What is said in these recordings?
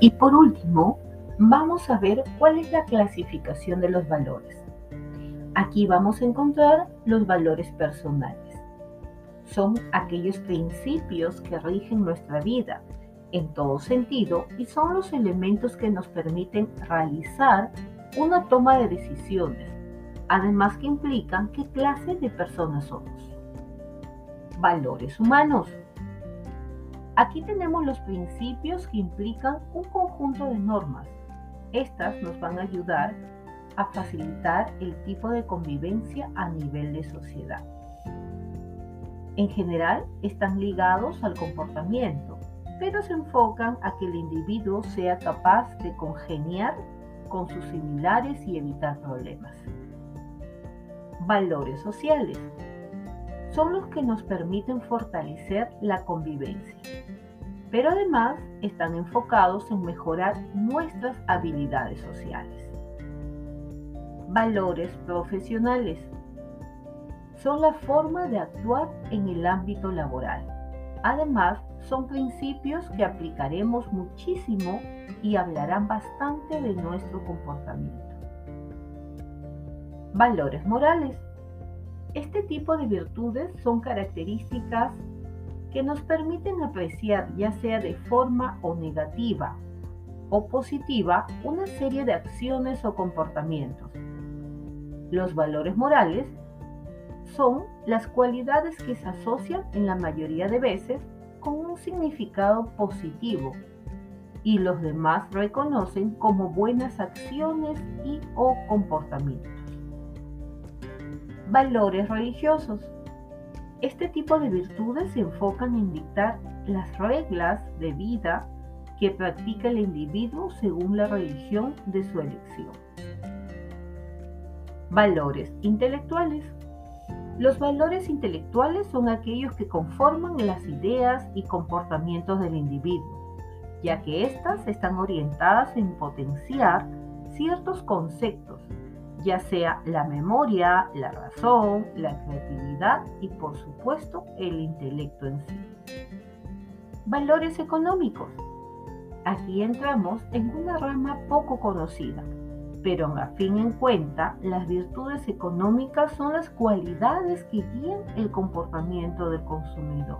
Y por último, vamos a ver cuál es la clasificación de los valores. Aquí vamos a encontrar los valores personales. Son aquellos principios que rigen nuestra vida en todo sentido y son los elementos que nos permiten realizar una toma de decisiones, además que implican qué clase de personas somos. Valores humanos. Aquí tenemos los principios que implican un conjunto de normas. Estas nos van a ayudar a facilitar el tipo de convivencia a nivel de sociedad. En general, están ligados al comportamiento, pero se enfocan a que el individuo sea capaz de congeniar con sus similares y evitar problemas. Valores sociales son los que nos permiten fortalecer la convivencia, pero además están enfocados en mejorar nuestras habilidades sociales. Valores profesionales son la forma de actuar en el ámbito laboral. Además, son principios que aplicaremos muchísimo y hablarán bastante de nuestro comportamiento. Valores morales. Este tipo de virtudes son características que nos permiten apreciar, ya sea de forma o negativa o positiva, una serie de acciones o comportamientos. Los valores morales son las cualidades que se asocian en la mayoría de veces con un significado positivo y los demás reconocen como buenas acciones y o comportamientos. Valores religiosos. Este tipo de virtudes se enfocan en dictar las reglas de vida que practica el individuo según la religión de su elección. Valores intelectuales. Los valores intelectuales son aquellos que conforman las ideas y comportamientos del individuo, ya que éstas están orientadas en potenciar ciertos conceptos, ya sea la memoria, la razón, la creatividad y por supuesto el intelecto en sí. Valores económicos. Aquí entramos en una rama poco conocida, pero a fin en cuenta, las virtudes económicas son las cualidades que guían el comportamiento del consumidor.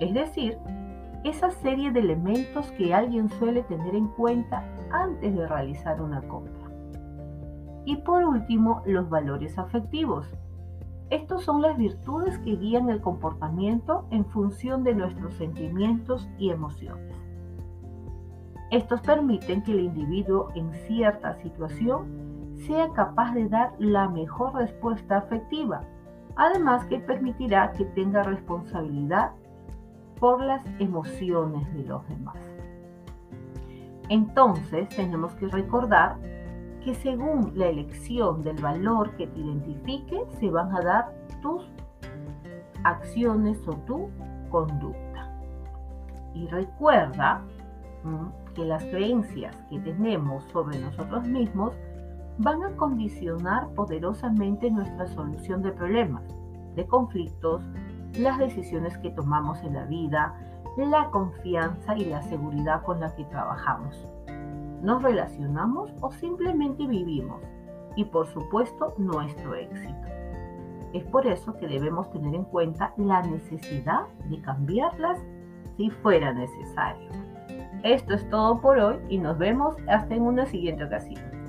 Es decir, esa serie de elementos que alguien suele tener en cuenta antes de realizar una compra. Y por último, los valores afectivos. Estos son las virtudes que guían el comportamiento en función de nuestros sentimientos y emociones. Estos permiten que el individuo en cierta situación sea capaz de dar la mejor respuesta afectiva, además que permitirá que tenga responsabilidad por las emociones de los demás. Entonces tenemos que recordar que según la elección del valor que te identifique, se van a dar tus acciones o tu conducta. Y recuerda que las creencias que tenemos sobre nosotros mismos van a condicionar poderosamente nuestra solución de problemas, de conflictos, las decisiones que tomamos en la vida, la confianza y la seguridad con la que trabajamos. Nos relacionamos o simplemente vivimos y por supuesto nuestro éxito. Es por eso que debemos tener en cuenta la necesidad de cambiarlas si fuera necesario. Esto es todo por hoy y nos vemos hasta en una siguiente ocasión.